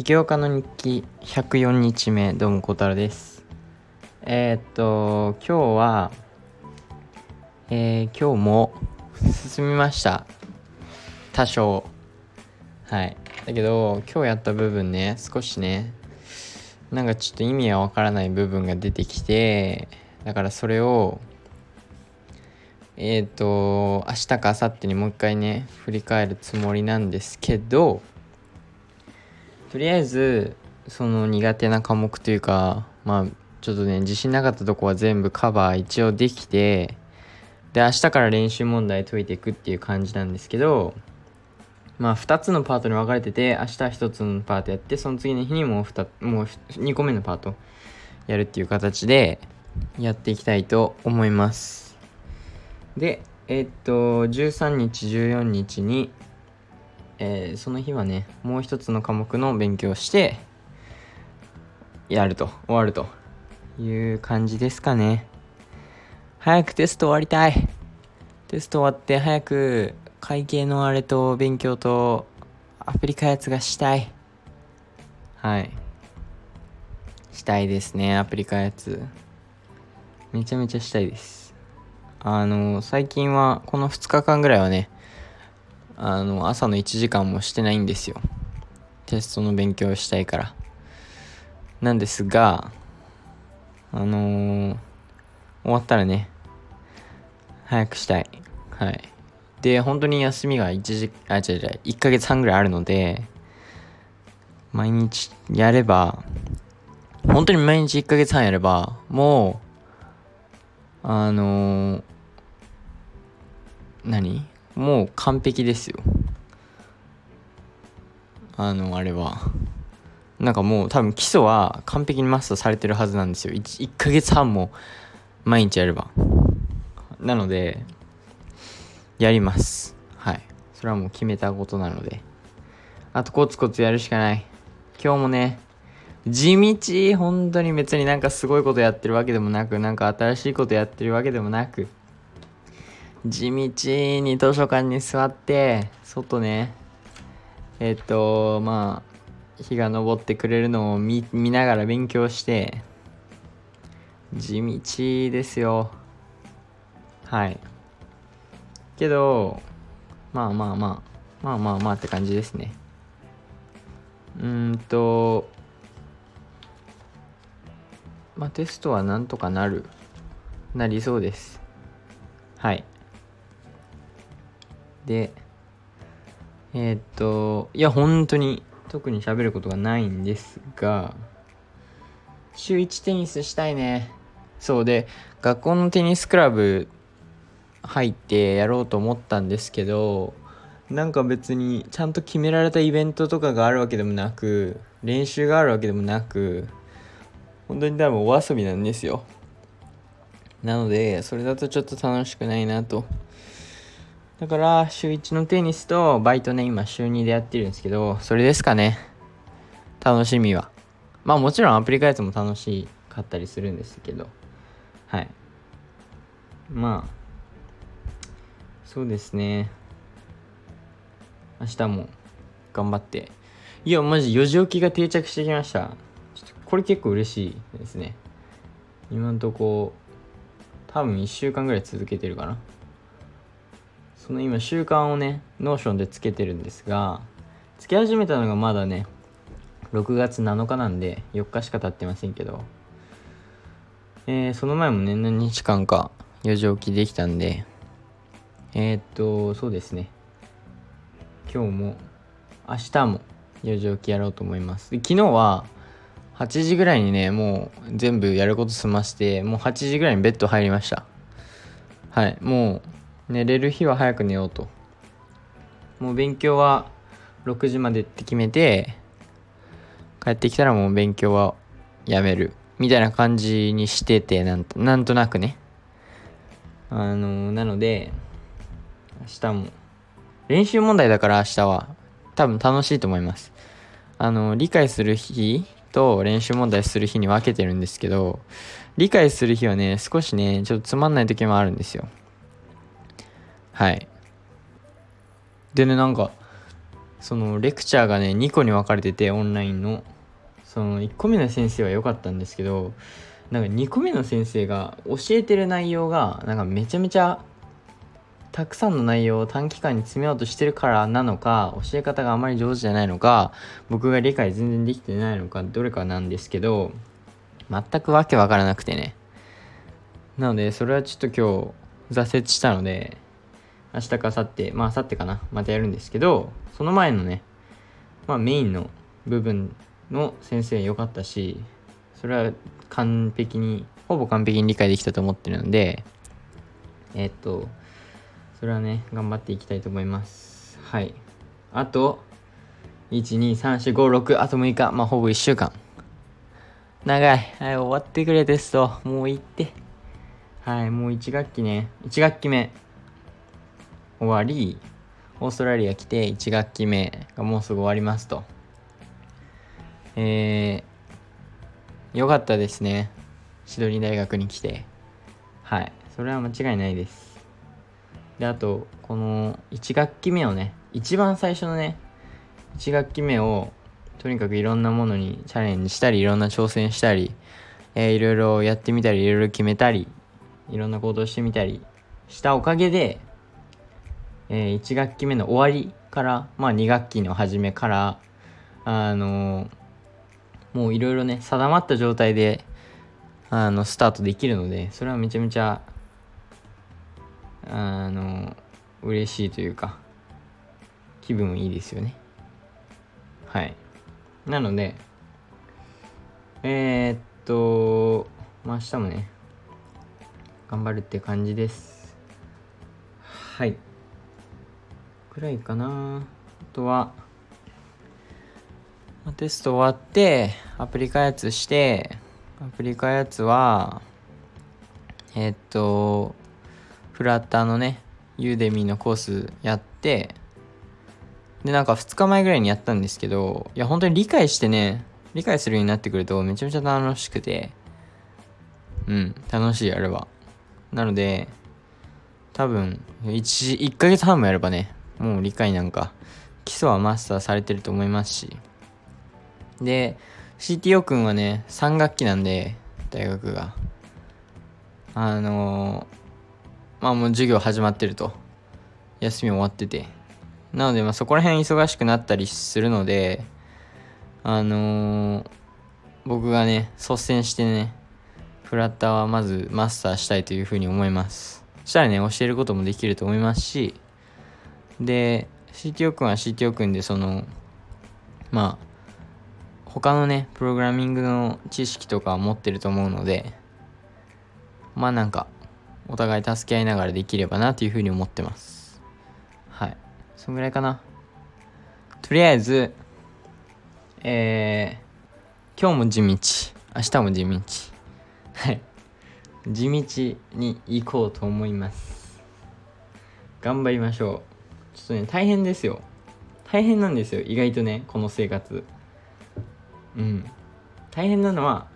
起業家の日記104日目どうも小太郎です。えー、っと今日はえー、今日も進みました。多少。はい。だけど今日やった部分ね少しねなんかちょっと意味はわからない部分が出てきてだからそれをえっ、ー、と明日か明後日にもう一回ね振り返るつもりなんですけどとりあえずその苦手な科目というかまあちょっとね自信なかったとこは全部カバー一応できてで明日から練習問題解いていくっていう感じなんですけどまあ2つのパートに分かれてて明日1つのパートやってその次の日にもう 2, もう2個目のパートやるっていう形でやっていきたいと思います。で、えー、っと、13日、14日に、えー、その日はね、もう一つの科目の勉強して、やると、終わるという感じですかね。早くテスト終わりたい。テスト終わって早く会計のあれと勉強とアプリ開発がしたい。はい。したいですね、アプリ開発。めちゃめちゃしたいです。あの、最近は、この2日間ぐらいはね、あの、朝の1時間もしてないんですよ。テストの勉強をしたいから。なんですが、あのー、終わったらね、早くしたい。はい。で、本当に休みが1時、あ、違う違う、1ヶ月半ぐらいあるので、毎日やれば、本当に毎日1ヶ月半やれば、もう、あのー、何？もう完璧ですよ。あのあれは。なんかもう多分基礎は完璧にマスターされてるはずなんですよ。1, 1ヶ月半も毎日やれば。なのでやります。はい。それはもう決めたことなので。あとコツコツやるしかない。今日もね地道本当に別になんかすごいことやってるわけでもなくなんか新しいことやってるわけでもなく地道に図書館に座って外ね。えっとまあ日が昇ってくれるのを見ながら勉強して地道ですよ。はい。けどまあまあまあまあまあまあって感じですね。うんとまあテストはなんとかなるなりそうです。はい。で、えー、っと、いや、本当に特に喋ることがないんですが、週1テニスしたいね。そうで、学校のテニスクラブ入ってやろうと思ったんですけど、なんか別にちゃんと決められたイベントとかがあるわけでもなく、練習があるわけでもなく、本当に多分お遊びなんですよ。なので、それだとちょっと楽しくないなとだから週1のテニスとバイトね今週2でやってるんですけどそれですかね。楽しみは。まあもちろんアプリ開発も楽しかったりするんですけど。はい。まあそうですね。明日も頑張って。いやマジ4時起きが定着してきました。ちょっとこれ結構嬉しいですね。今んとこ多分1週間ぐらい続けてるかな。その今習慣をね Notion でつけてるんですがつけ始めたのがまだね6月7日なんで4日しか経ってませんけどえー、その前もね何日間か4時起きできたんでえー、っとそうですね。今日も明日も4時起きやろうと思います。昨日は8時ぐらいにねもう全部やること済ましてもう8時ぐらいにベッド入りました。はいもう寝れる日は早く寝ようと。もう勉強は6時までって決めて帰ってきたらもう勉強はやめる。みたいな感じにしててなんとなんとなくね。あのなので明日も。練習問題だから明日は。多分楽しいと思います。あの理解する日と練習問題する日に分けてるんですけど理解する日はね少しねちょっとつまんない時もあるんですよ。はい。でねなんかそのレクチャーがね2個に分かれててオンラインの。その1個目の先生は良かったんですけどなんか2個目の先生が教えてる内容がなんかめちゃめちゃたくさんの内容を短期間に詰めようとしてるからなのか教え方があまり上手じゃないのか僕が理解全然できてないのかどれかなんですけど全くわけわからなくてね。なのでそれはちょっと今日挫折したので明日か明後日まあ明後日かなまたやるんですけどその前のねまあメインの部分の先生良かったしそれは完璧にほぼ完璧に理解できたと思ってるのでえっとそれはね頑張っていきたいと思います。はい。あと12345 6あと6日まあほぼ1週間。長い。はい終わってくれテストもう行って。はいもう1学期ね。1学期目。終わりオーストラリア来て1学期目がもうすぐ終わりますと。えー、よかったですね。シドニー大学に来て。はい。それは間違いないです。であとこの1学期目をね一番最初のね1学期目をとにかくいろんなものにチャレンジしたりいろんな挑戦したり、えー、いろいろやってみたりいろいろ決めたりいろんな行動してみたりしたおかげで、えー、1学期目の終わりからまあ2学期の初めからあのもういろいろね定まった状態であのスタートできるのでそれはめちゃめちゃあの嬉しいというか気分いいですよね。はい。なのでえー、っとまあ明日もね頑張るって感じです。はい。くらいかな。あとはテスト終わってアプリ開発してアプリ開発はえっとフラッターのねユーデミーのコースやってでなんか2日前ぐらいにやったんですけどいや本当に理解してね理解するようになってくるとめちゃめちゃ楽しくてうん楽しいあれは。なので多分 1, 1ヶ月半もやればねもう理解なんか基礎はマスターされてると思いますし。で CTO 君はね3学期なんで大学が。あのー、まあもう授業始まってると。休み終わってて。なのでまあそこら辺忙しくなったりするのであのー、僕がね率先してねフラッターはまずマスターしたいというふうに思います。したらね教えることもできると思いますしで CTO 君は CTO 君でそのまあ他のねプログラミングの知識とか持ってると思うのでまあなんかお互い助け合いながらできればなというふうに思ってます。はい。そんぐらいかな。とりあえずえー、今日も地道。明日も地道。はい。地道に行こうと思います。頑張りましょう。ちょっとね大変ですよ。大変なんですよ意外とねこの生活。うん。大変なのは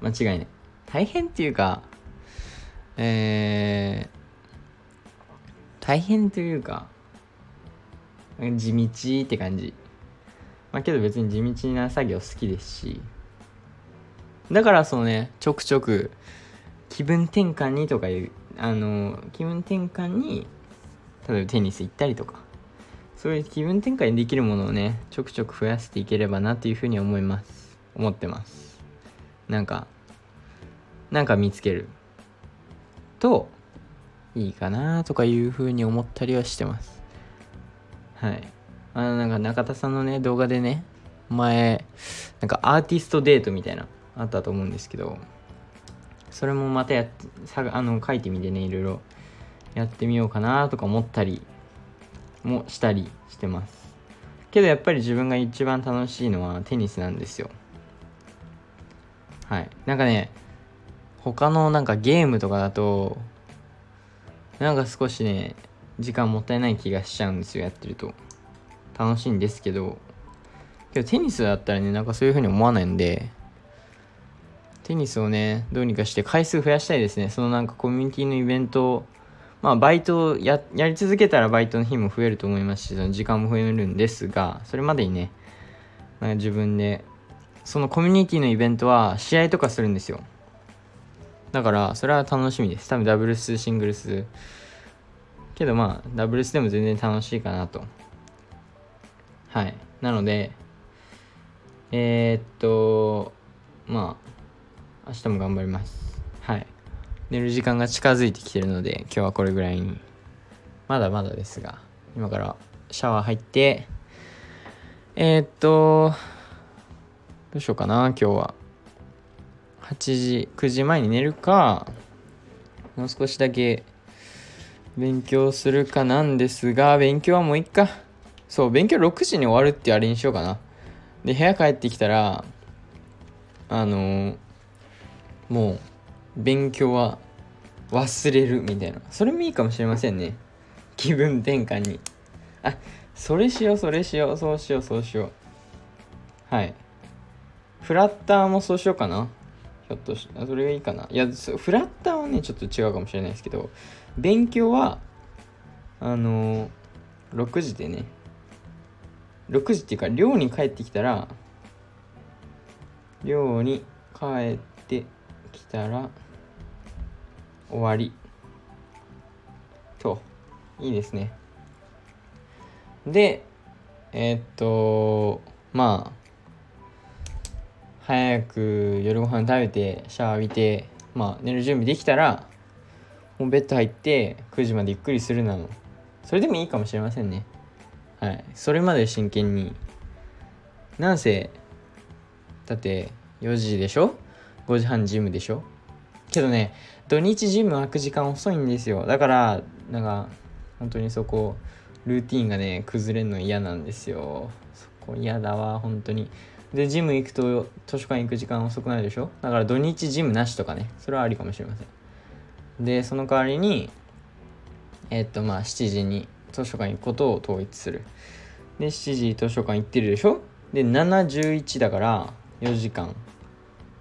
間違いない。大変っていうかえー、大変というか地道って感じ。まあけど別に地道な作業好きですし。だからそのねちょくちょく気分転換にとかいうあの気分転換に例えばテニス行ったりとか。そういう気分転換にできるものをねちょくちょく増やしていければなというふうに思います。思ってます。なんかなんか見つける。といいかなとかいうふうに思ったりはしてます。はい。あのなんか中田さんのね動画でね前なんかアーティストデートみたいなあったと思うんですけどそれもまたやあの書いてみてねいろいろ。やってみようかなとか思ったりもしたりしてます。けどやっぱり自分が一番楽しいのはテニスなんですよ。はい。なんかね他のなんかゲームとかだとなんか少しね時間もったいない気がしちゃうんですよやってると。楽しいんですけどけどテニスだったらねなんかそういう風に思わないんでテニスをねどうにかして回数増やしたいですね。そのなんかコミュニティのイベントまあバイトややり続けたらバイトの日も増えると思いますしその時間も増えるんですがそれまでにねなんか自分でそのコミュニティのイベントは試合とかするんですよ。だからそれは楽しみです。多分ダブルスシングルス。けどまあダブルスでも全然楽しいかなと。はい。なのでえー、っとまあ明日も頑張ります。寝る時間が近づいてきてるので今日はこれぐらいに。まだまだですが今からシャワー入ってえー、っとどうしようかな今日は。8時9時前に寝るかもう少しだけ勉強するかなんですが勉強はもういっか。そう勉強6時に終わるってあれにしようかな。で部屋帰ってきたらあのー、もう勉強は忘れるみたいな。それもいいかもしれませんね。気分転換に。あそれしようそれしようそうしようそうしよう。はい。フラッターもそうしようかな。ひょっとしそれがいいかな。いやフラッターはねちょっと違うかもしれないですけど。勉強はあのー、6時でね。6時っていうか寮に帰ってきたら寮に帰ってきたら終わり。といいですね。でえー、っとまあ早く夜ご飯食べてシャワー浴びてまあ寝る準備できたらもうベッド入って9時までゆっくりするなの。それでもいいかもしれませんね。はい。それまで真剣に。なんせだって4時でしょ？5時半ジムでしょ？けどね土日ジム開く時間遅いんですよ。だからなんか本当にそこルーティンがね崩れるの嫌なんですよ。そこ嫌だわ本当に。でジム行くと図書館行く時間遅くなるでしょ？だから土日ジムなしとかねそれはありかもしれません。でその代わりにえー、っとまあ7時に図書館行くことを統一する。で7時図書館行ってるでしょ？で711だから4時間。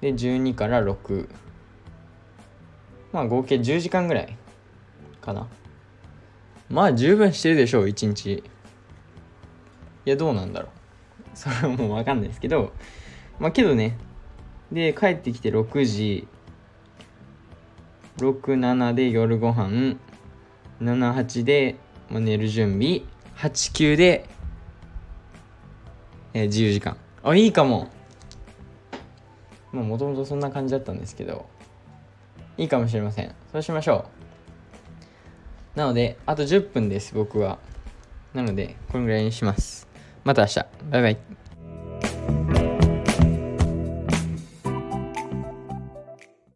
で12から6まあ合計10時間ぐらいかな。まあ十分してるでしょう1日。いやどうなんだろう。それはもう分かんないですけど。まあけどね。で帰ってきて6時。67で夜ご飯。78で、まあ、寝る準備。89で、えー、自由時間。あいいかも。まもともとそんな感じだったんですけどいいかもしれません。そうしましょう。なのであと10分です僕は。なのでこのぐらいにします。また明日。バイバイ。